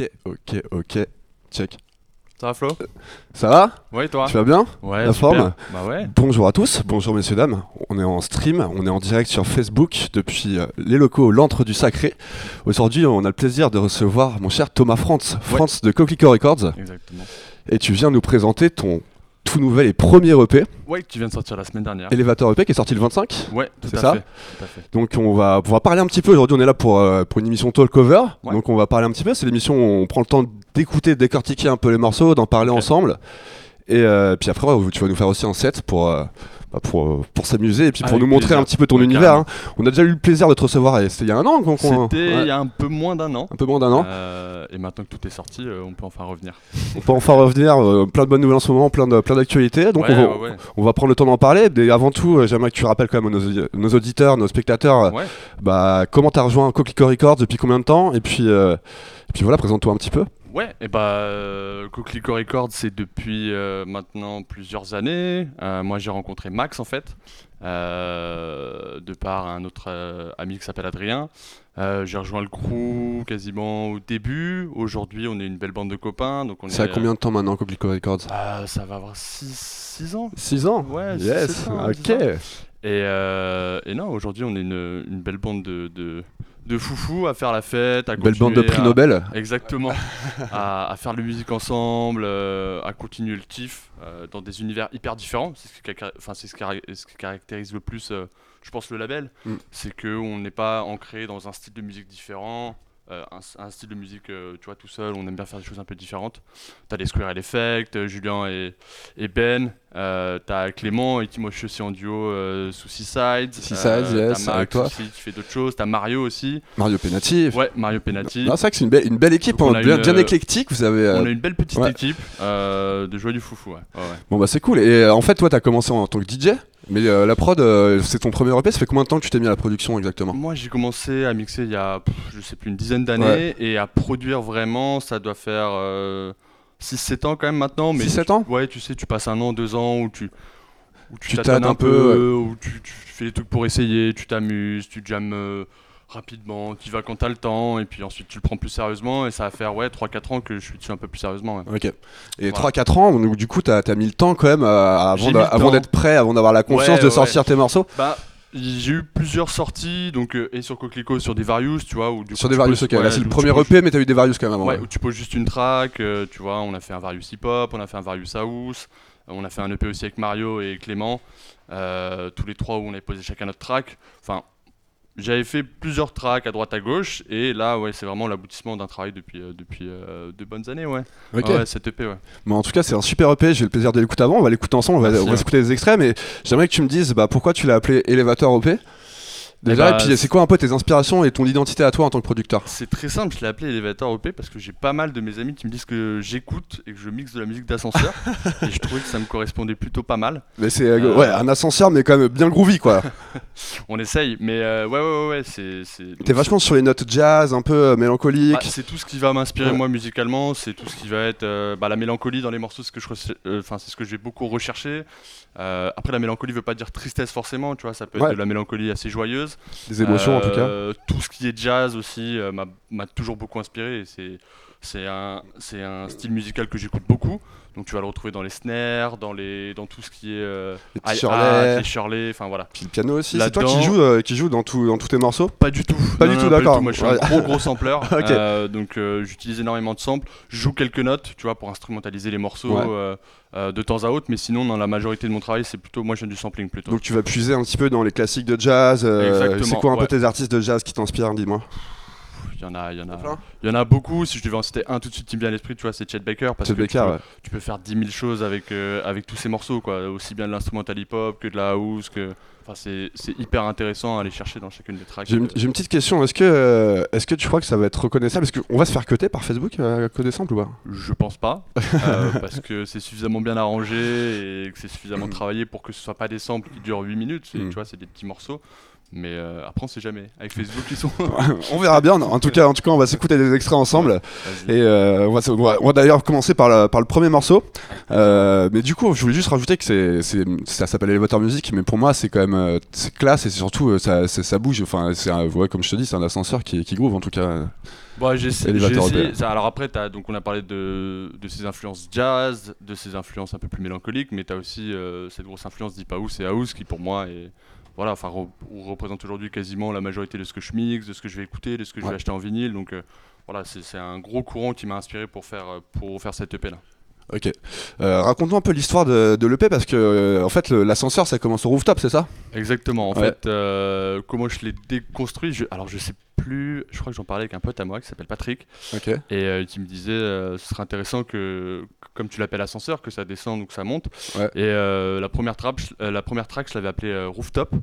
Ok, ok, ok. Check. Ça va Flo? Ça va? Ouais, toi Tu vas bien? Ouais, La super. forme Bah ouais. Bonjour à tous, bonjour messieurs dames. On est en stream, on est en direct sur Facebook depuis euh, les locaux L'Antre du Sacré. Aujourd'hui, on a le plaisir de recevoir mon cher Thomas Frantz, Frantz de Coquelicot Records. Exactement. Et tu viens nous présenter ton tout nouvel et premier EP, Ouais, qui vient de sortir la semaine dernière. Elevator EP, qui est sorti le 25. Ouais, tout C'est à ça fait. Tout à fait. Donc on va pouvoir parler un petit peu. Aujourd'hui, on est là pour, euh, pour une émission talk cover. Ouais. Donc on va parler un petit peu. C'est l'émission où on prend le temps d'écouter, de décortiquer un peu les morceaux, d'en parler ensemble. Et euh, puis après, tu vas nous faire aussi un set pour, euh, bah, pour, euh, pour s'amuser et puis pour Avec nous montrer plaisir. un petit peu ton univers. hein. On a déjà eu le plaisir de te recevoir. et C'était il y a un an C'était ouais, il y a un peu moins d'un an. un peu moins d'un an. Euh, et maintenant que tout est sorti, euh, on peut enfin revenir. On peut enfin revenir. euh, plein de bonnes nouvelles en ce moment, plein d'actualités. Donc ouais, on, va, ouais, on va prendre le temps d'en parler. Et avant tout, j'aimerais que tu rappelles quand même à nos, nos auditeurs, nos spectateurs, bah, comment t'as rejoint Coquelicot Records, depuis combien de temps, et puis, euh, et puis voilà, présente-toi un petit peu. Ouais, et bah, euh, Coquelicot Records, c'est depuis euh, maintenant plusieurs années. Euh, moi, j'ai rencontré Max, en fait, de par un autre ami qui s'appelle Adrien. J'ai rejoint le crew quasiment au début. Aujourd'hui, on est une belle bande de copains. Donc on à est, combien de temps maintenant Coquelicot Records? Euh, Ça va avoir 6 ans. 6 ans? Ouais, six, Yes, ans, ok. ans. Et, et non, aujourd'hui, on est une, une belle bande de, de, de foufous à faire la fête, à Belle bande de prix à- Nobel. Exactement. à, à faire de la musique ensemble, euh, à continuer le kiff euh, dans des univers hyper différents. C'est ce qui, caractérise- enfin, c'est ce qui caractérise- ce qui caractérise le plus, euh, je pense, le label. Mm. C'est qu'on n'est pas ancré dans un style de musique différent. un, un style de musique, tu vois, tout seul, on aime bien faire des choses un peu différentes. T'as les Squirrel Effect, Julien et, et Ben. Euh, t'as Clément et Timothée aussi en duo euh, sous Seaside. Seaside, yes, t'as avec toi. aussi qui fait d'autres choses. T'as Mario aussi. Mario Penati. Ouais, Mario Penati. C'est vrai que c'est une belle, une belle équipe, hein, bien, une, bien euh, éclectique. Vous avez. euh, On a une belle petite ouais. équipe euh, de jouer du foufou. Ouais. Bon bah c'est cool. Et euh, en fait, toi, t'as commencé en tant que DJ, mais euh, la prod, euh, c'est ton premier EP. Ça fait combien de temps que tu t'es mis à la production exactement? Moi, j'ai commencé à mixer il y a, pff, je sais plus, une dizaine d'années et à produire vraiment, ça doit faire 6-7 ans quand même maintenant. Mais 6-7 ans Ouais, tu sais, tu passes un an, deux ans où tu, où tu, tâtes un peu, peu, où tu, tu fais des trucs pour essayer, tu t'amuses, tu jammes euh, rapidement, tu vas quand t'as le temps et puis ensuite tu le prends plus sérieusement et ça va faire ouais 3-4 ans que je suis dessus un peu plus sérieusement. ouais. Ok. Et Voilà. 3-4 ans, donc du coup, t'as as mis le temps quand même euh, avant d'être prêt, avant d'avoir la confiance Ouais, de ouais, sortir tes morceaux. Bah, j'ai eu plusieurs sorties, donc euh, et sur Coquelicot, sur des Various, tu vois, où du Sur coup, des Various, ok. Là, ouais, c'est le premier EP, mais t'as eu des Various quand même avant. Ouais, ouais. où tu poses juste une track, euh, tu vois, on a fait un Various Hip Hop, on a fait un Various House, euh, on a fait un EP aussi avec Mario et Clément, euh, tous les trois où on avait posé chacun notre track. Enfin, j'avais fait plusieurs tracks à droite à gauche, et là, ouais, c'est vraiment l'aboutissement d'un travail depuis, euh, depuis euh, de bonnes années, ouais. Ouais, cet EP, ouais. Mais en tout cas, c'est un super EP. J'ai eu le plaisir de l'écouter avant. On va l'écouter ensemble. On va, Merci, on va ouais. écouter des extraits. Mais j'aimerais que tu me dises bah, pourquoi tu l'as appelé Elevator EP. Déjà, Eh bah, et puis c'est quoi un peu tes inspirations et ton identité à toi en tant que producteur? C'est très simple, je l'ai appelé Elevator OP parce que j'ai pas mal de mes amis qui me disent que j'écoute et que je mixe de la musique d'ascenseur, et je trouvais que ça me correspondait plutôt pas mal. Mais c'est euh, Euh, ouais, un ascenseur, mais quand même bien groovy quoi. On essaye, mais euh, ouais, ouais, ouais, ouais, c'est. c'est- T'es vachement sur les notes jazz, un peu euh, mélancolique. Bah, c'est tout ce qui va m'inspirer Ouais. moi musicalement, c'est tout ce qui va être euh, bah, la mélancolie dans les morceaux, c'est ce que je, re- enfin c'est ce que je vais beaucoup rechercher. Après la mélancolie veut pas dire tristesse forcément, tu vois, ça peut être de la mélancolie assez joyeuse. Des émotions en tout cas. Euh, Tout ce qui est jazz aussi euh, m'a toujours beaucoup inspiré. C'est c'est un c'est un style musical que j'écoute beaucoup. Donc tu vas le retrouver dans les snares, dans les dans tout ce qui est euh, Les Shirley. enfin voilà. Puis le piano aussi. C'est toi qui joues, euh, qui joue dans, tout, dans tous tes morceaux? Pas du tout. Pas Non, du non, tout, d'accord. Moi, je suis un gros gros sampler. Ok. Euh, donc, euh, j'utilise énormément de samples. Je joue quelques notes, tu vois, pour instrumentaliser les morceaux Ouais. euh, de temps à autre. Mais sinon, dans la majorité de mon travail, c'est plutôt moi, je viens du sampling plutôt. Donc tu vas puiser un petit peu dans les classiques de jazz. euh, Exactement, c'est quoi un peu tes artistes de jazz qui t'inspirent, dis-moi? Il y en a, il y en a, il y en a beaucoup. Si je devais en citer un tout de suite qui me vient à l'esprit, tu vois, c'est Chet Baker parce Chet que Baker, tu, peux, ouais. tu peux faire 10 000 choses avec euh, avec tous ces morceaux, quoi. Aussi bien de l'instrumental hip-hop que de la house, que Enfin, c'est c'est hyper intéressant à aller chercher dans chacune des tracks. J'ai une, Euh, j'ai une petite question. Est-ce que, euh, est-ce que tu crois que ça va être reconnaissable? Est-ce qu'on va se faire coter par Facebook à Code Sample ou pas? Je pense pas, euh, parce que c'est suffisamment bien arrangé et que c'est suffisamment travaillé pour que ce soit pas des samples qui durent 8 minutes. c'est- Mm. Tu vois, c'est des petits morceaux. Mais euh, après, on sait jamais. Avec Facebook, ils sont. on verra bien. En tout cas, en tout cas, on va s'écouter des extraits ensemble. Et euh, on va, d'ailleurs commencer par, la- par le premier morceau. Euh, mais du coup, je voulais juste rajouter que c'est, c'est- ça s'appelle Elevator Music, mais pour moi, c'est quand même euh, c'est classe et c'est surtout ça, ça bouge. Enfin, c'est un- ouais, comme je te dis, c'est un ascenseur qui, qui groove en tout cas. Bon, j'ai essayé. Ça- alors après, donc on a parlé de, de ses influences jazz, de ses influences un peu plus mélancoliques, mais tu as aussi euh, cette grosse influence Deep House et House qui pour moi est, voilà, enfin, re- représente aujourd'hui quasiment la majorité de ce que je mixe, de ce que je vais écouter, de ce que je vais acheter en vinyle. Donc euh, voilà, c'est un gros courant qui m'a inspiré pour faire, euh, pour faire cette EP là. Ok. Euh, Raconte-nous un peu l'histoire de, de l'EP parce que euh, en fait, l'ascenseur ça commence au rooftop, c'est ça? Exactement. En Ouais. fait, euh, comment je l'ai déconstruit je- Alors je sais plus, je crois que j'en parlais avec un pote à moi qui s'appelle Patrick. Et euh, qui me disait euh, ce serait intéressant que, comme tu l'appelles ascenseur, que ça descende ou que ça monte. Ouais. Et euh, la, première track, je- euh, la première track, je l'avais appelée Rooftop.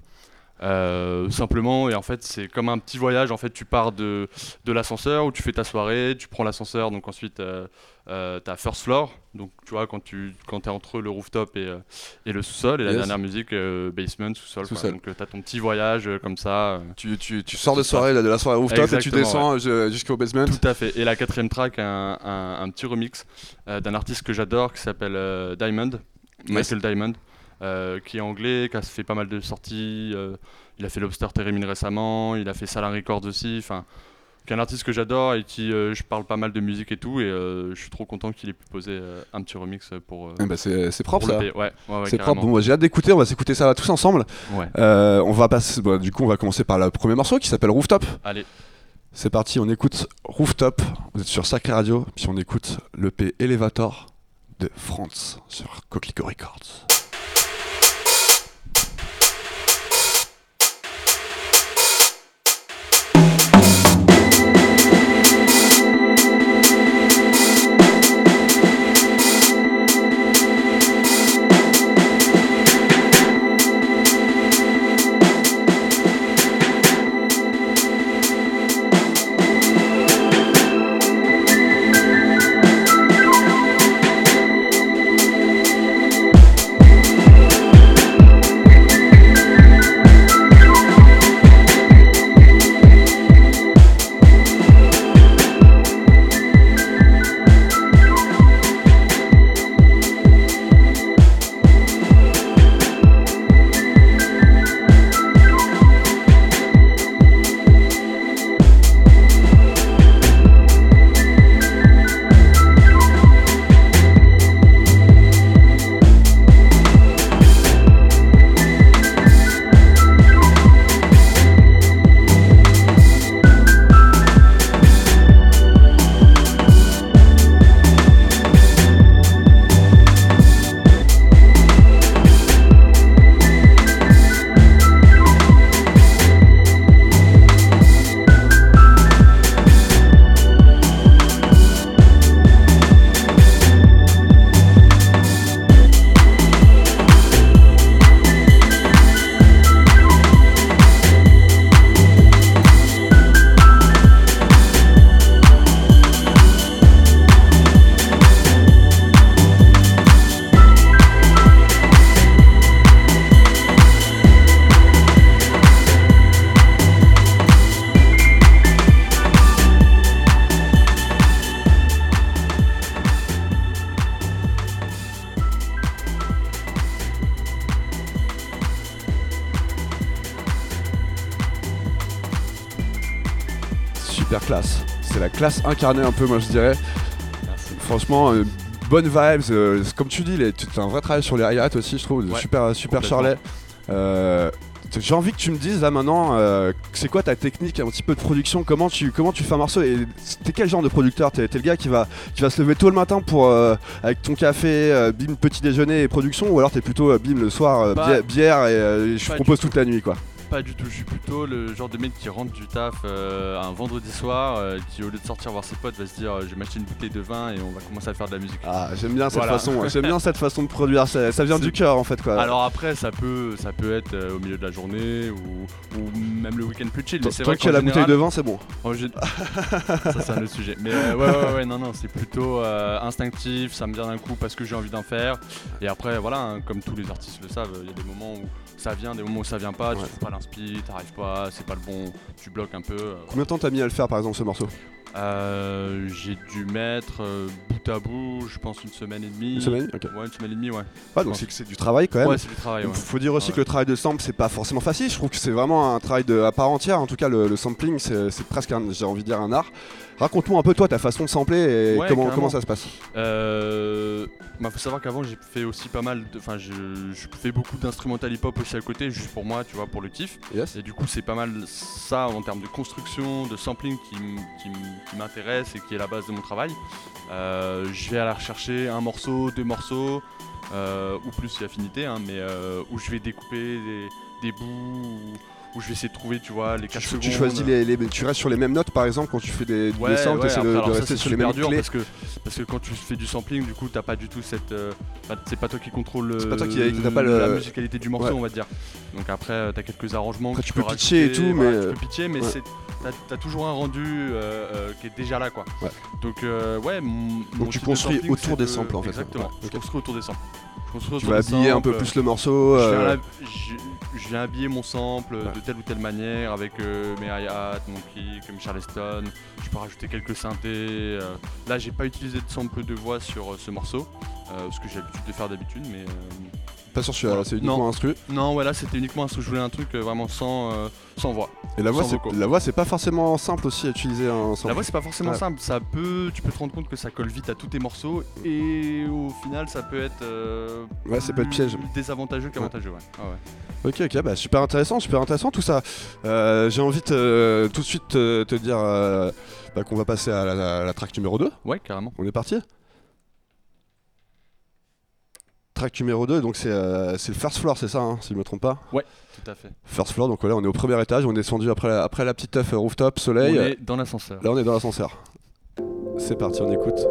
Euh, simplement, et en fait, c'est comme un petit voyage. En fait, tu pars de, de l'ascenseur où tu fais ta soirée, tu prends l'ascenseur, donc ensuite, euh, euh, t'as first floor. Donc, tu vois, quand tu quand es entre le rooftop et, euh, et le sous-sol, et la Yes. dernière musique, basement, sous-sol. Sous-sol. Donc, tu as ton petit voyage comme ça. Tu, tu, tu sors de soirée, de la soirée rooftop et tu descends jusqu'au basement. Tout à fait. Et la quatrième track, un, un- un petit remix d'un artiste que j'adore qui s'appelle Diamond, Michael Diamond, euh, qui est anglais, qui a fait pas mal de sorties. euh, il a fait Lobster Theremin récemment, il a fait Salin Records aussi. Enfin, qui est un artiste que j'adore et qui euh, je parle pas mal de musique et tout. Et je suis trop content qu'il ait pu poser un petit remix pour. Eh ben, c'est propre ça. l'EP. Ouais, ouais, ouais, c'est propre. Bon, j'ai hâte d'écouter. On va s'écouter ça tous ensemble. On va passer. bon, du coup, on va commencer par le premier morceau qui s'appelle Rooftop. Allez, C'est parti, on écoute Rooftop. Vous êtes sur Sacré Radio, puis on écoute l'EP Elevator de France sur Coquelicot Records. Classe incarnée un peu, moi je dirais. merci. Franchement, euh, bonne vibes. euh, c'est comme tu dis, as un vrai travail sur les hi-hats aussi, je trouve. Ouais, super super complètement. charlet. Euh, J'ai envie que tu me dises là maintenant, euh, c'est quoi ta technique un petit peu de production? Comment tu, comment tu fais un morceau? Et t'es quel genre de producteur? T'es le gars qui va, qui va se lever tôt le matin pour euh, avec ton café, euh, bim petit déjeuner et production, ou alors t'es plutôt euh, bim le soir euh, Pas- bière, bière et euh, je propose toute la nuit quoi? Pas du tout, je suis plutôt le genre de mec qui rentre du taf euh, un vendredi soir, euh, qui au lieu de sortir voir ses potes va se dire euh, je vais m'acheter une bouteille de vin et on va commencer à faire de la musique. Ah j'aime bien cette Voilà. façon, j'aime bien cette façon de produire. Ça, ça vient C'est- du cœur en fait quoi. Alors après ça peut ça peut être euh, au milieu de la journée ou, ou même le week-end plus chill. Tant Mais c'est tant vrai qu'il y a qu'en la bouteille général- de vin, c'est bon. en gé- ça c'est un autre sujet. Mais euh, ouais, ouais ouais non non c'est plutôt euh, instinctif, ça me vient d'un coup parce que j'ai envie d'en faire. Et après voilà hein, comme tous les artistes le savent, il y a des moments où ça vient, des moments où ça vient pas, tu Ouais. trouves pas t'arrives pas, c'est pas le bon, tu bloques un peu. euh, Combien de temps t'as mis à le faire par exemple ce morceau? Euh, j'ai dû mettre euh, bout à bout, je pense une semaine et demie. Une semaine Ok. Ouais, une semaine et demie, ouais. Ouais, donc c'est que c'est du travail quand même. Ouais, c'est du travail, ouais. Faut dire aussi Ouais. que le travail de sample c'est pas forcément facile. Je trouve que c'est vraiment un travail de, à part entière. En tout cas, le, le sampling c'est c'est presque, un- j'ai envie de dire, un art. Raconte-nous un peu toi ta façon de sampler et Ouais, comment, ça se passe. Euh, bah, faut savoir qu'avant j'ai fait aussi pas mal. Enfin, je, je fais beaucoup d'instrumental hip-hop aussi à côté, juste pour moi, tu vois, pour le kiff. Yes. Et du coup, c'est pas mal ça en termes de construction, de sampling qui, m'intéresse et qui est la base de mon travail. Euh, je vais aller rechercher un morceau, deux morceaux, euh, ou plus si affinité, hein, mais euh, où je vais découper des, des bouts, où je vais essayer de trouver, tu vois, les 4 Tu, secondes. tu choisis les, les- tu restes sur les mêmes notes par exemple quand tu fais des, Ouais, samples, ouais, après, de, de rester c'est sur les super mêmes dur clés. parce que, parce que quand tu fais du sampling, du coup, t'as pas du tout cette. euh, c'est pas toi qui contrôle C'est pas toi qui- euh, pas le- la musicalité du morceau, Ouais. on va dire. Donc après, euh, t'as quelques arrangements. Après, que tu peux peux pitcher et tout, mais, Tu euh, peux pitcher, mais c'est- t'as, toujours un rendu euh, euh, qui est déjà là, quoi. Ouais. Donc, euh, ouais. mon- mon tu construis autour des de- samples, en fait. Exactement. Ouais, Je construis autour des samples. Je construis Tu vas habiller un peu plus le morceau. je euh, viens, je- viens habiller mon sample Ouais. de telle ou telle manière avec euh, mes hi-hats, mon kick, mes charleston. Je peux rajouter quelques synthés. euh. Là, j'ai pas utilisé de sample de voix sur ce morceau, ce que j'ai l'habitude de faire d'habitude, mais Pas celui-là, Voilà. c'est uniquement Non. instru. non, voilà, c'était uniquement un je voulais un truc euh, vraiment sans, euh, sans voix. Et la voix, c'est, la voix, c'est pas forcément simple aussi à utiliser un sample. La voix, c'est pas forcément Ouais. simple. Ça peut, tu peux te rendre compte que ça colle vite à tous tes morceaux et au final, ça peut être euh, Ouais, être plus piège. désavantageux qu'avantageux. Ouais. Ah ouais. Ok, ok, bah super intéressant, super intéressant tout ça. Euh, j'ai envie de tout de suite te, te dire bah, qu'on va passer à la, la track numéro 2. Ouais, carrément. On est parti? Track numéro 2, donc c'est euh, c'est le first floor, c'est ça, hein, si je me trompe pas? Tout à fait. First floor, donc là on est au premier étage, on est descendu après la, après la petite teuf rooftop, On soleil. est dans l'ascenseur. Là on est dans l'ascenseur. C'est parti, on écoute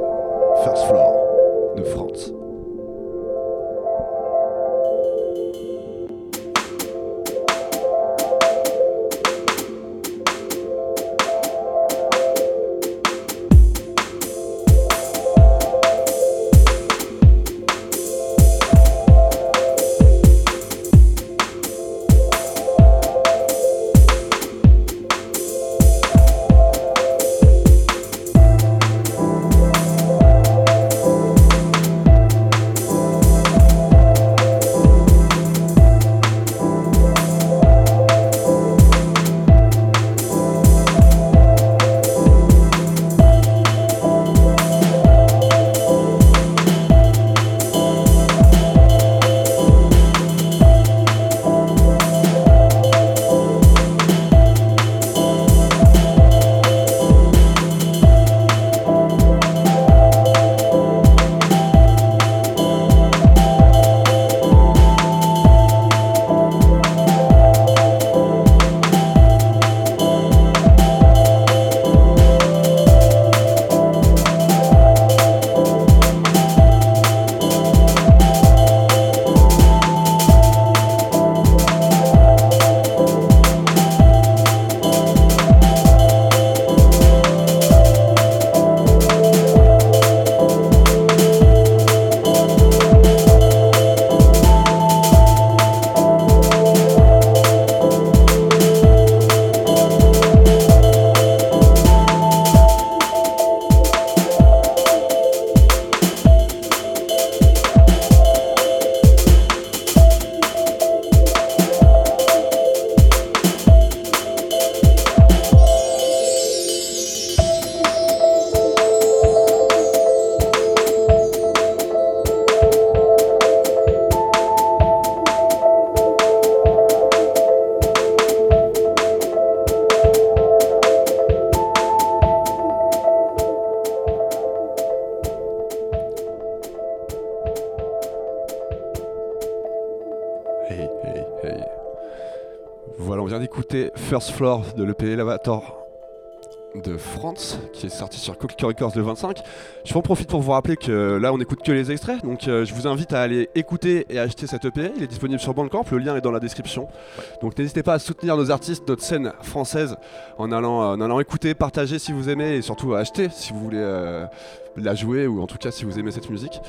First floor de France. First Floor de l'EP Elevator de France, qui est sorti sur Coquelicot Records le 25. Je en profite pour vous rappeler que là, on écoute que les extraits, donc euh, je vous invite à aller écouter et acheter cet EP. Il est disponible sur Bandcamp, le lien est dans la description. Donc n'hésitez pas à soutenir nos artistes, notre scène française, en allant, en allant écouter, partager si vous aimez, et surtout à acheter si vous voulez. euh, la jouer ou en tout cas si vous aimez cette musique.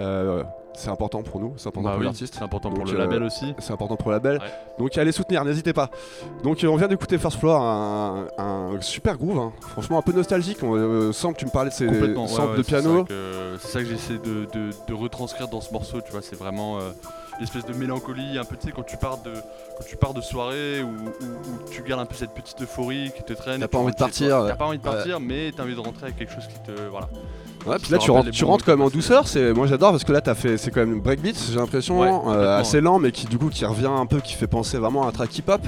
Euh, c'est important pour nous, c'est important Bah pour oui, l'artiste. c'est important pour le euh, label aussi. C'est important pour la belle. Ouais. Donc allez soutenir, n'hésitez pas. Donc euh, on vient d'écouter First Floor, un, un super groove, hein. franchement un peu nostalgique. On que tu me parlais de ces ouais, samples ouais, de piano. C'est ça que, j'essaie de, de- de retranscrire dans ce morceau, tu vois, c'est vraiment l'espèce de mélancolie, un peu, tu sais, quand tu pars de, quand tu pars de soirée où, où- où tu gardes un peu cette petite euphorie qui te traîne. T'as pas tu envie de partir. T'as pas envie de partir, mais t'as envie de rentrer avec quelque chose qui te. Voilà. Ouais, puis là tu rentres, tu quand même en douceur. C'est moi j'adore parce que là t'as fait, c'est quand même breakbeat, j'ai l'impression, Ouais, euh, assez lent, mais qui du coup qui revient un peu, qui fait penser vraiment à un track hip-hop.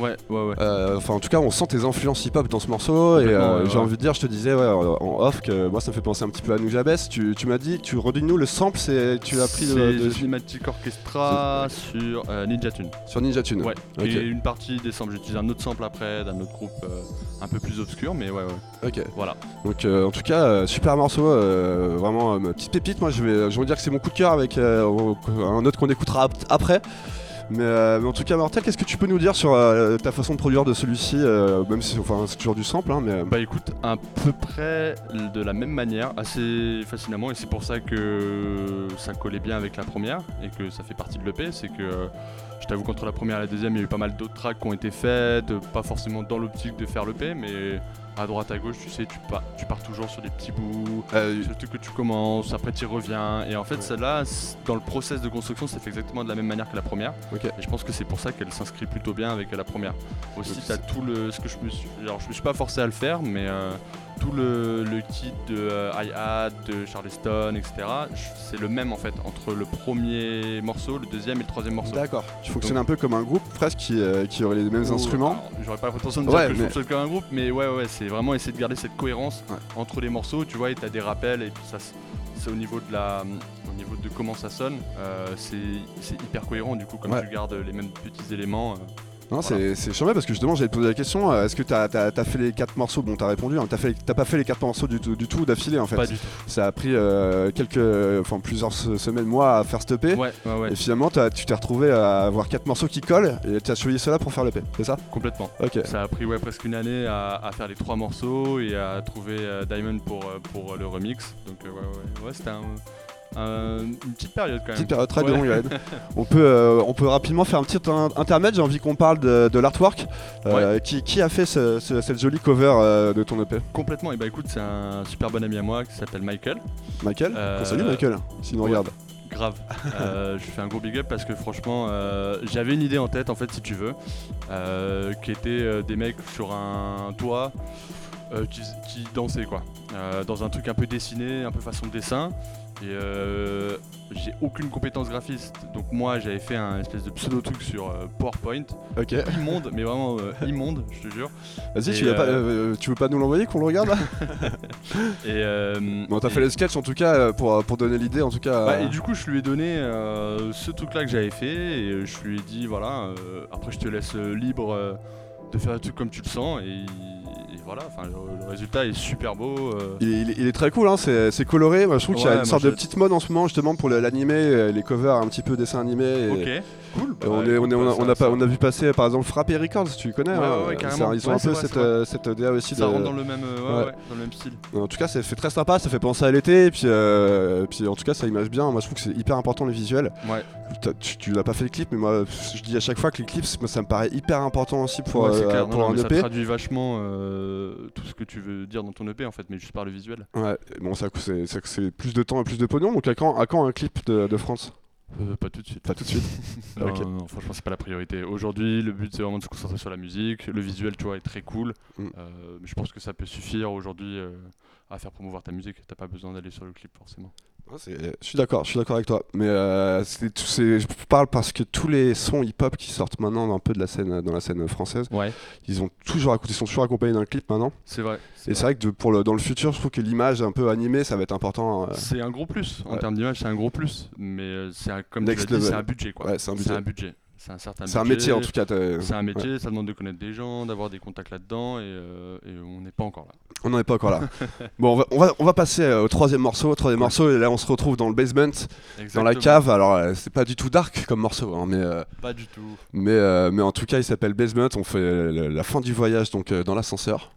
Ouais, ouais, ouais. Euh, Enfin en tout cas on sent tes influences hip-hop dans ce morceau et euh, ouais, j'ai envie de dire, je te disais ouais, en off que moi ça me fait penser un petit peu à Nujabes. Tu, tu m'as dit, tu redis-nous le sample, c'est tu l'as pris de, Cinematic Orchestra sur euh, Ninja Tune. sur Ninja Tune. Ouais, et une partie des samples. J'utilise un autre sample après d'un autre groupe euh, un peu plus obscur, mais ouais, ouais. Ok. Voilà. Donc euh, en tout cas euh, super morceau, euh, vraiment euh, petite pépite. Moi je vais, je vais dire que c'est mon coup de cœur avec euh, un autre qu'on écoutera ap- après. Mais, en tout cas Mortel, qu'est-ce que tu peux nous dire sur ta façon de produire de celui-ci, même si enfin c'est toujours du sample, hein, mais Bah écoute, à peu près de la même manière, assez fascinemment, et c'est pour ça que ça collait bien avec la première et que ça fait partie de l'EP, c'est que je t'avoue qu'entre la première et la deuxième, il y a eu pas mal d'autres tracks qui ont été faits, de- pas forcément dans l'optique de faire l'EP, mais à droite à gauche, tu sais, tu pars, tu pars toujours sur des petits bouts, euh, truc que tu commences, après tu reviens, et en fait celle-là, dans le process de construction, c'est fait exactement de la même manière que la première, Ok. et je pense que c'est pour ça qu'elle s'inscrit plutôt bien avec la première. Aussi, Donc, t'as tout le, ce que je me suis, alors je me suis pas forcé à le faire, mais euh, tout le, le kit de euh, hi-hat, de Charleston, etc. C'est le même en fait entre le premier morceau, le deuxième et le troisième morceau. d'accord. Tu fonctionnes un peu comme un groupe presque qui, euh, qui aurait les mêmes instruments. J'aurais pas la prétention de Ouais, dire que je fonctionne comme un groupe, mais ouais, ouais, c'est vraiment essayer de garder cette cohérence Ouais. entre les morceaux, tu vois, et t'as des rappels, et puis ça, c'est au niveau de la, au niveau de comment ça sonne, euh, c'est c'est hyper cohérent du coup, comme Ouais. tu gardes les mêmes petits éléments. Non, Voilà. c'est charmant parce que justement j'allais te poser la question, euh, est-ce que t'as as, fait les quatre morceaux? Bon t'as répondu, hein, t'as t'as pas fait les quatre morceaux du tout, du tout d'affilée en fait. Pas du tout. Ça a pris euh, quelques, enfin plusieurs se- semaines, mois à faire stopper. Ouais, ouais, ouais, Et finalement, t'as- tu t'es retrouvé à avoir quatre morceaux qui collent et tu as choisi cela pour faire le P, c'est ça? Complètement. Ok. Ça a pris ouais, presque une année à, à faire les trois morceaux et à trouver euh, Diamond pour, pour le remix. Donc ouais, ouais, ouais, c'était un- un- une petite période quand même. Petite période très Ouais. longue. Yann. on, peut, euh, on peut rapidement faire un petit in- intermède. J'ai envie qu'on parle de, de l'artwork. Euh, qui, qui a fait ce- ce- cette jolie cover euh, de ton EP Complètement. Et bah écoute, c'est un super bon ami à moi qui s'appelle Michael. Michael? Euh, salue Michael, s'il nous ouais. regarde. Grave. Euh, je lui fais un gros big up parce que franchement, euh, j'avais une idée en tête en fait, si tu veux, euh, qui était euh, des mecs sur un toit euh, qui, qui dansaient quoi, Euh, dans un truc un peu dessiné, un peu façon dessin. Et euh, j'ai aucune compétence graphiste, donc moi j'avais fait un espèce de pseudo truc sur euh, PowerPoint, Ok. immonde, mais vraiment euh, immonde, je te jure. Vas-y, tu, euh, tu veux pas nous l'envoyer qu'on le regarde là? Et, Bon, t'as et- fait les sketchs en tout cas pour, pour donner l'idée en tout cas. Bah, et du coup, je lui ai donné ce truc-là que j'avais fait et je lui ai dit voilà, après je te laisse libre de faire un truc comme tu le sens et, et voilà, enfin le, le résultat est super beau. euh. Il est, il est- il est très cool, hein, c'est c'est coloré. Moi, je trouve qu'il y a une sorte de petite mode en ce moment justement pour l'animé, euh, les covers un petit peu dessin animé. et- Ok, cool. on, est- on, est- on a, on a pas- on a vu passer par exemple Frappé Records, tu connais Ouais, hein, ouais, ça- Ils ont un c'est peu cette, c'est euh, DA aussi. Ça de- rentre dans le même, euh, dans le même style. En tout cas, ça fait très sympa, ça fait penser à l'été, et puis, euh, puis en tout cas, ça image bien. Moi, je trouve que c'est hyper important les visuels. Tu, l'as pas fait le clip, mais moi, je dis à chaque fois que les clips, ça me paraît hyper important aussi pour, c'est euh, pour un mais ça EP. traduit vachement tout ce que tu veux dire dans ton EP en fait, mais juste par le visuel. Ouais, bon, ça, c'est ça- c'est plus de temps et plus de pognon. Donc, à quand, à quand un clip de, de France? Euh, pas tout de suite. Pas tout de suite. Non, Ok. non, franchement, c'est pas la priorité. Aujourd'hui, le but, c'est vraiment de se concentrer sur la musique. Le visuel, tu vois, est très cool. Mm. Euh, je pense que ça peut suffire aujourd'hui euh, à faire promouvoir ta musique. T'as pas besoin d'aller sur le clip, forcément. C'est- Je suis d'accord, je suis d'accord avec toi. Mais euh, c'est je parle parce que tous les sons hip-hop qui sortent maintenant un peu de la scène, dans la scène française, Ouais, ils ont toujours, ils sont toujours accompagnés d'un clip maintenant. c'est vrai. Et c'est vrai que de- pour le, dans le futur, je trouve que l'image un peu animée, ça va être important. euh, C'est un gros plus. En Ouais. termes d'image, c'est un gros plus. Mais euh, c'est un- comme tu Next l'as dit, c'est un budget, quoi. Ouais, c'est un budget. C'est un certain C'est un métier en tout cas. C'est un métier, ça demande de connaître des gens, d'avoir des contacts là-dedans, et, euh, et on n'est pas encore là. On n'en est pas encore là. bon, on va, on va, on va passer euh, au troisième morceau. Au troisième morceau, et là on se retrouve dans le basement, dans la cave. Alors, euh, c'est pas du tout dark comme morceau, hein, mais, Pas du tout. mais, mais en tout cas, il s'appelle Basement. On fait la, fin du voyage donc dans l'ascenseur.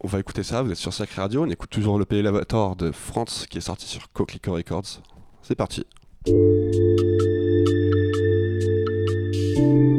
on va écouter ça, vous êtes sur Sacré Radio, on écoute toujours le Pays Lavator de France qui est sorti sur Coquelicot Records. C'est parti. Thank you.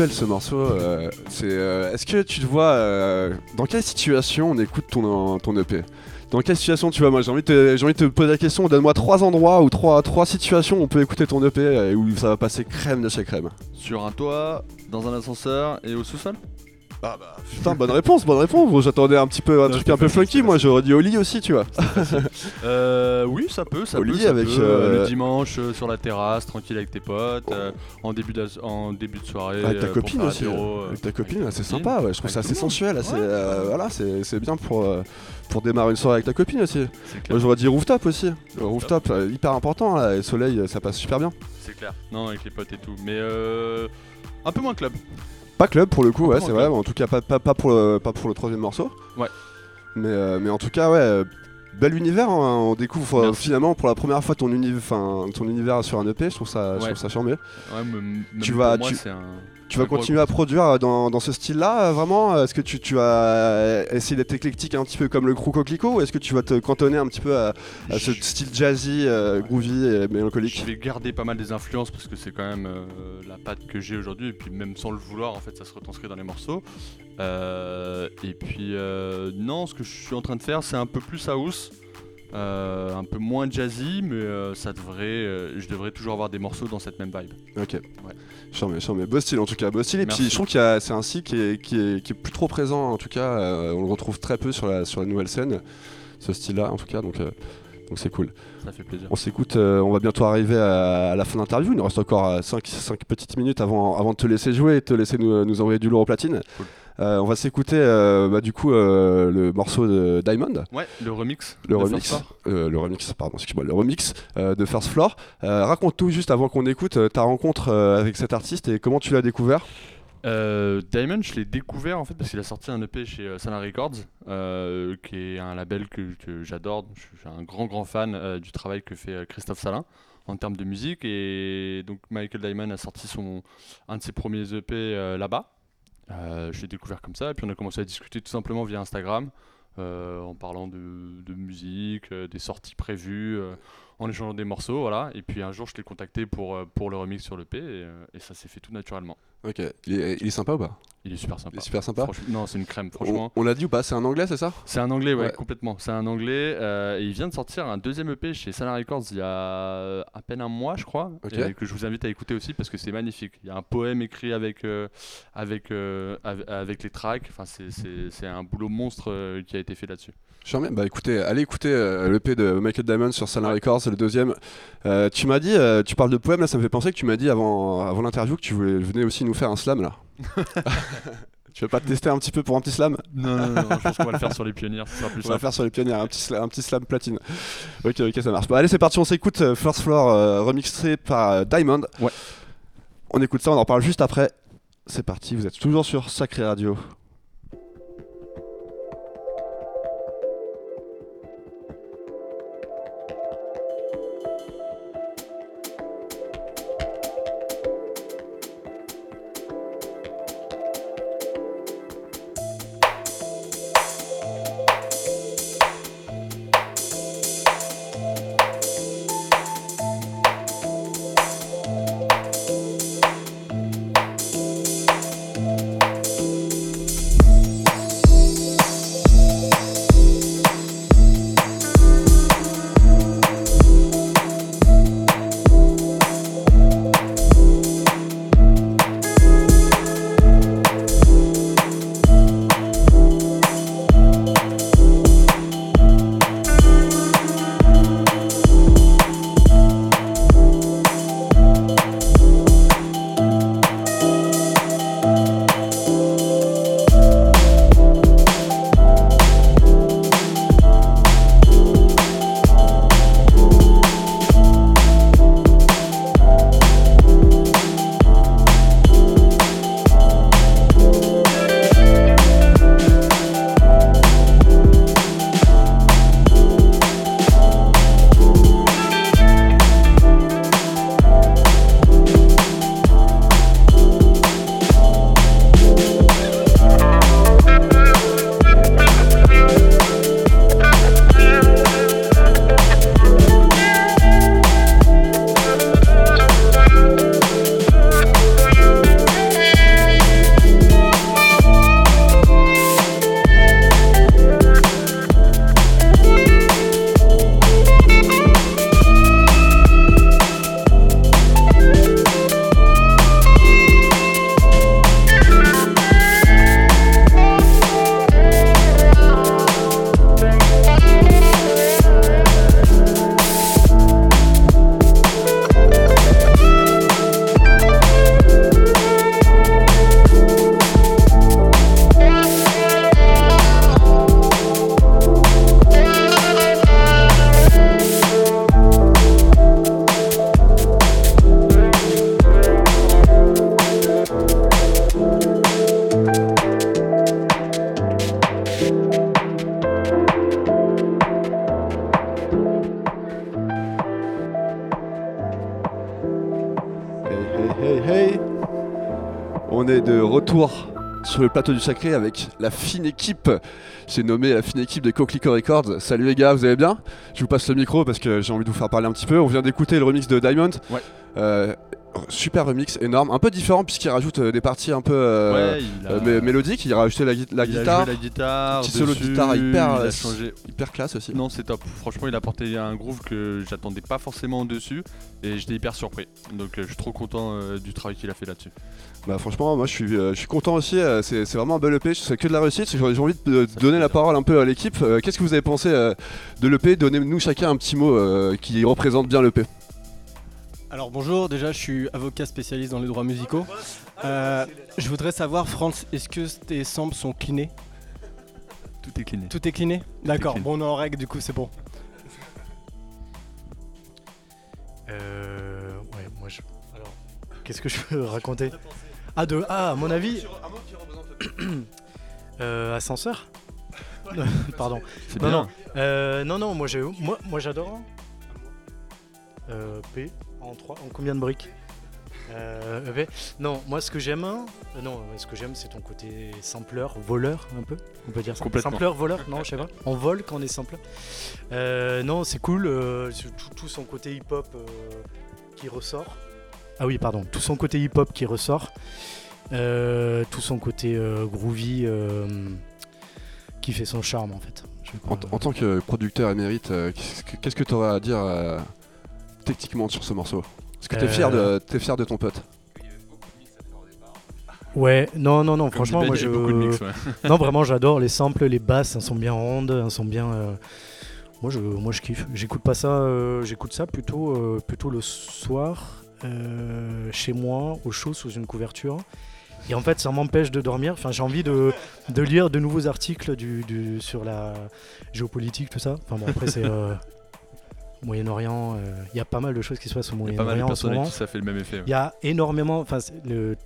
Sensuel ce morceau. Euh, c'est, euh, est-ce que tu te vois euh, dans quelle situation on écoute ton, ton EP Dans quelle situation tu vois Moi j'ai envie, de te, envie de te poser la question. Donne-moi trois endroits ou trois, trois situations où on peut écouter ton EP et où ça va passer crème de chez crème. Sur un toit, dans un ascenseur et au sous-sol? Ah bah putain, bonne réponse, bonne réponse. J'attendais un petit peu un truc un peu funky. Moi, j'aurais dit au lit aussi, tu vois. euh, oui, ça peut, ça au peut. lit avec euh, le dimanche euh, sur la terrasse, tranquille avec tes potes, euh, en début de en début de soirée. Avec ta copine aussi. avec ta copine, c'est sympa. Ouais. Je trouve ça assez sensuel. Assez, voilà, c'est bien pour pour démarrer une soirée avec ta copine aussi. Moi, j'aurais dit rooftop aussi. Rooftop, hyper important. Là, et soleil, ça passe super bien. C'est clair. Non, avec les potes et tout, mais un peu moins club. Pas club pour le coup, ouais, c'est vrai. En tout cas, pas, pas, pour le, pas pour le troisième morceau. Ouais. Mais, euh, mais en tout cas, ouais, bel univers. Hein. on découvre euh, finalement pour la première fois ton, ton univers sur un EP. Je trouve ça, je trouve ça charmé. Ouais, tu vas, tu... Un... Tu vas continuer à produire euh, dans, ce style-là, euh, vraiment Est-ce que tu, vas euh, essayer d'être éclectique un petit peu comme le crew Coquelicot ou est-ce que tu vas te cantonner un petit peu à, ce style jazzy, groovy et mélancolique Je vais garder pas mal des influences parce que c'est quand même la patte que j'ai aujourd'hui et puis même sans le vouloir, en fait, ça se retranscrit dans les morceaux. et puis, non, ce que je suis en train de faire, c'est un peu plus house. Euh, un peu moins jazzy, mais euh, ça devrait, euh, je devrais toujours avoir des morceaux dans cette même vibe. Ok. Ouais. Charmé. Beau style en tout cas, beau style. Et puis je trouve que c'est un style qui est, qui, est, qui est, plus trop présent en tout cas. on le retrouve très peu sur la, sur la nouvelle scène, ce style-là en tout cas. Donc donc c'est cool. Ça fait plaisir. On s'écoute, on va bientôt arriver à, la fin de l'interview. Il nous reste encore 5, 5 petites minutes avant, avant de te laisser jouer et de te laisser nous, nous envoyer du lourd au platine. Cool. Euh, on va s'écouter euh, bah, du coup euh, le morceau de Diamond. Ouais, le remix. Le remix. le remix, pardon, excuse-moi, le remix de First Floor. raconte tout juste avant qu'on écoute ta rencontre avec cet artiste et comment tu l'as découvert. Euh, Diamond, je l'ai découvert en fait parce qu'il a sorti un EP chez Salin Records, euh, qui est un label que, que j'adore. Je suis un grand grand fan euh, du travail que fait Christophe Salin en termes de musique. Et donc Michael Diamond a sorti son, un de ses premiers EP là-bas. Euh, je l'ai découvert comme ça, et puis on a commencé à discuter tout simplement via Instagram, euh, en parlant de, musique, euh, des sorties prévues, en échangeant des morceaux, voilà. Et puis un jour, je l'ai contacté pour, pour le remix sur et, euh, et ça s'est fait tout naturellement. Ok. Il est, il est sympa ou pas? Il est super sympa. Il est super sympa. Non, c'est une crème, franchement. on l'a dit ou pas? C'est un anglais, c'est ça? C'est un anglais, ouais, Ouais. complètement. C'est un anglais. euh, et il vient de sortir un deuxième EP chez Salin Records il y a à peine un mois, je crois. Et que je vous invite à écouter aussi parce que c'est magnifique. Il y a un poème écrit avec, euh, avec, euh, ave- avec les tracks. Enfin, c'est- un boulot monstre euh, qui a été fait là-dessus. Charmé. Bah écoutez, allez écouter euh, l'EP de Michael Diamond sur Salin Records, c'est le deuxième. Euh, tu m'as dit, euh, tu parles de poème, là ça me fait penser que tu m'as dit avant, avant l'interview que tu voulais, venais aussi nous faire un slam là. tu veux pas te tester un petit peu pour un petit slam? Non, non, non, je pense qu'on va le faire sur les pionniers. Ce sera plus On va le faire sur les pionniers, un petit, sla- un petit slam platine. Ok, ok, ça marche. Bon, allez, c'est parti, on s'écoute euh, First Floor euh, remixé par euh, Diamond. Ouais. On écoute ça, on en parle juste après. C'est parti, vous êtes toujours sur Sacré Radio. Sur le plateau du Sacré avec la fine équipe. J'ai nommé la fine équipe de Coquelicot Records. Salut les gars, vous allez bien? Je vous passe le micro parce que j'ai envie de vous faire parler un petit peu. On vient d'écouter le remix de Diamond. Ouais. Euh, super remix, énorme. Un peu différent puisqu'il rajoute euh, des parties un peu euh, ouais, il a, euh, mé- mélodiques. Il a rajouté la, la il a guitare. joué la guitare. Petit solo de guitare hyper, Il euh, a changé. Hyper classe aussi. Non, c'est top. Franchement, il a apporté un groove que j'attendais pas forcément dessus et j'étais hyper surpris. Donc, je suis trop content du travail qu'il a fait là-dessus. Bah franchement moi je suis, je suis content aussi, c'est vraiment un bel EP, c'est que de la réussite, j'ai envie de, donner la parole un peu à l'équipe. Qu'est-ce que vous avez pensé de l'EP Donnez-nous chacun un petit mot qui représente bien l'EP. Alors bonjour, déjà je suis avocat spécialiste dans les droits musicaux. Euh, je voudrais savoir, Franz, est-ce que tes samples sont clinés Tout est cliné. Tout est cliné? D'accord, bon on est en règle du coup c'est bon. Euh, ouais, moi je. Alors, qu'est-ce que je peux raconter? Ah, de, ah, à mon avis, euh, ascenseur? Pardon. C'est Non, bien. non. Euh, non, non, moi, j'ai, moi, moi j'adore. Euh, P en, trois, en combien de briques euh. Non, moi ce que j'aime, euh, non, ce que j'aime c'est ton côté sampleur, voleur un peu, on peut dire ça. Complètement. Sampleur, voleur, non, je sais pas. On vole quand on est sampleur. Euh, non, c'est cool, tout, tout son côté hip-hop qui ressort. Ah oui, pardon, tout son côté hip-hop qui ressort. Tout son côté groovy qui fait son charme en fait. En, tant que producteur émérite, qu'est-ce que- tu auras à dire techniquement sur ce morceau Est-ce que t'es fier, de, Euh. t'es fier de ton pote Ouais, non, non, non, Comme franchement, moi je. beaucoup de mix, ouais. Non, vraiment, j'adore les samples, les basses, elles sont bien rondes, elles sont bien. euh, Moi, je, moi, je kiffe. J'écoute pas ça, euh, j'écoute ça plutôt, euh, plutôt le soir, euh, chez moi, au chaud, sous une couverture. Et en fait, ça m'empêche de dormir. Enfin, j'ai envie de, de lire de nouveaux articles du, du- sur la géopolitique, tout ça. Enfin, bon, après, c'est euh, Moyen-Orient. euh, Il y a pas mal de choses qui se passent au Il y a pas mal de Moyen-Orient en ce personnes qui ça fait le même effet. ouais. Il y a énormément, enfin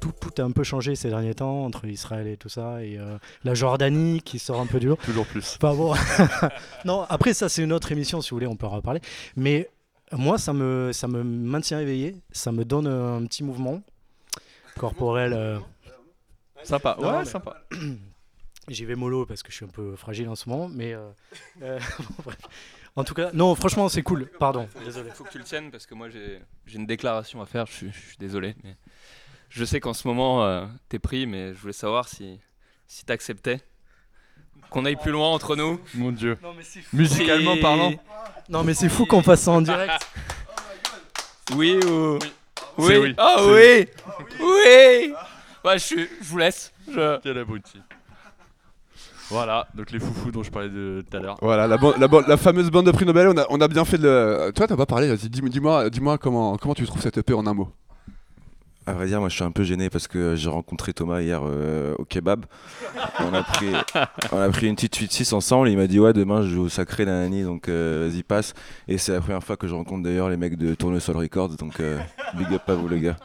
tout, tout a un peu changé ces derniers temps entre Israël et tout ça, et euh, la Jordanie qui sort un peu du lot. Toujours plus. Enfin bon, non, après ça c'est une autre émission si vous voulez, on peut en reparler. Mais moi ça me, ça me maintient éveillé, ça me donne un petit mouvement corporel. euh, Sympa, Non, ouais, mais- sympa. J'y vais mollo parce que je suis un peu fragile en ce moment, mais euh, bon, bref. En tout cas, non franchement c'est cool. Pardon, désolé. Faut que tu le tiennes parce que moi j'ai une déclaration à faire, je suis, je suis désolé. Mais je sais qu'en ce moment euh, t'es pris, mais je voulais savoir si, si t'acceptais qu'on aille plus loin entre nous. Mon dieu. Non mais c'est Musicalement Et- parlant. Non mais c'est fou qu'on fasse ça en direct. Oui ou. Oui. Oui. Ah C'est oui Oui Ouais, je, suis- je vous laisse. Je... Quel abruti. Voilà, donc les foufous dont je parlais de tout à l'heure. Voilà, la, la, fameuse bande de prix Nobel, on a, on a bien fait de le... Toi, t'as pas parlé, vas-y, dis- dis-moi dis-moi comment, comment tu trouves cette EP en un mot À vrai dire, moi je suis un peu gêné parce que j'ai rencontré Thomas hier euh, au kebab. On a pris, on a pris une petite 8-6 ensemble. Et il m'a dit Ouais, demain je joue au sacré nanani, donc euh, vas-y, passe. Et c'est la première fois que je rencontre d'ailleurs les mecs de Tournesol Records, donc euh, big up à vous les gars.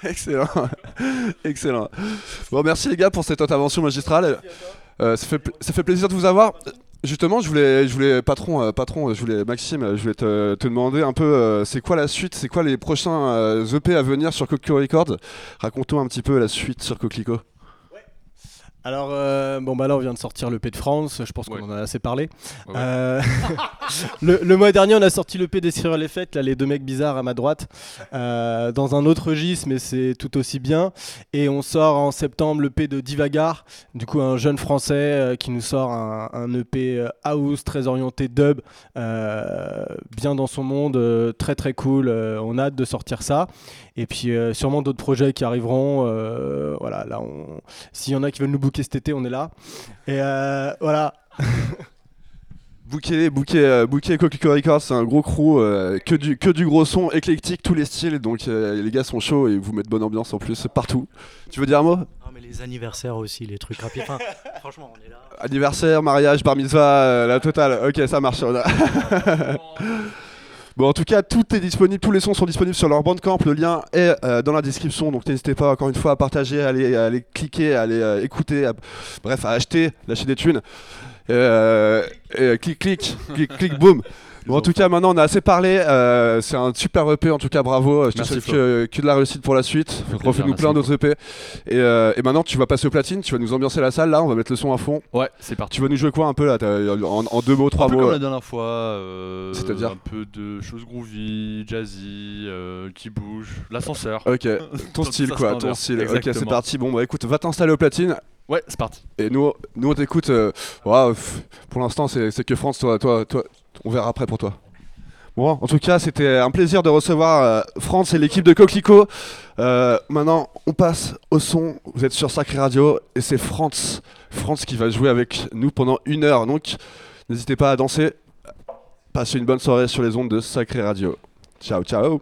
Excellent, excellent. Bon, merci les gars pour cette intervention magistrale. Euh, ça, fait, pl- ça fait plaisir de vous avoir. Justement, je voulais, je voulais patron, euh, patron, je voulais Maxime, je voulais te, te demander un peu, euh, c'est quoi la suite, c'est quoi les prochains EP à venir sur Coquelicot Records? Raconte-nous un petit peu la suite sur Coquelicot. Alors, euh, bon, bah là, on vient de sortir le P de France, je pense Ouais. qu'on en a assez parlé. Ouais, ouais. Euh, le, le mois dernier, on a sorti le P des Cyril Effect, là, les deux mecs bizarres à ma droite, euh, dans un autre registre, mais c'est tout aussi bien. Et on sort en septembre le P de Divagar, du coup, un jeune français qui nous sort un, un EP house, très orienté dub, bien dans son monde, très très cool. on a hâte de sortir ça. Et puis, sûrement d'autres projets qui arriveront. voilà, là, on. S'il y en a qui veulent nous cet été, on est là. Et euh, voilà. Bouquet, bouquet, euh, bouquet Coquelicot Records, c'est un gros crew, euh, que, du, que du gros son, éclectique, tous les styles, donc euh, les gars sont chauds et vous mettez bonne ambiance en plus partout. Tu veux dire un mot? Non mais les anniversaires aussi, les trucs rapides. Enfin, franchement, on est là. Anniversaire, mariage, bar mitzvah, euh, la totale. Ok, ça marche. on a- bon, en tout cas, tout est disponible, tous les sons sont disponibles sur leur bandcamp. Le lien est euh, dans la description, donc n'hésitez pas encore une fois à partager, à aller, cliquer, à aller euh, écouter, à- bref, à acheter, lâcher des thunes. Euh, clic, clic, clic, clic, boum. Bon, en tout cas, maintenant on a assez parlé. euh, c'est un super EP, en tout cas, bravo. Je te souhaite que, que de la réussite pour la suite. Refais-nous plein d'autres EP. Et, euh, et maintenant, tu vas passer au platine, tu vas nous ambiancer la salle là, on va mettre le son à fond. Ouais, c'est parti. Tu vas nous jouer quoi un peu là en, en deux mots, trois un peu mots comme euh, la dernière fois, euh, C'est-à-dire un peu de choses groovy, jazzy, euh, qui bougent, l'ascenseur. Ok, ton style quoi, ton style. Ok, c'est parti. Bon bah écoute, va t'installer au platine Ouais, c'est parti. et nous, nous on t'écoute. euh, pour l'instant c'est c'est que France, toi, toi, toi, on verra après pour toi. Bon, en tout cas, c'était un plaisir de recevoir euh, France et l'équipe de Coquelicot. Euh, maintenant, on passe au son. Vous êtes sur Sacré Radio et c'est France, France qui va jouer avec nous pendant une heure. Donc, n'hésitez pas à danser. Passez une bonne soirée sur les ondes de Sacré Radio. Ciao, ciao.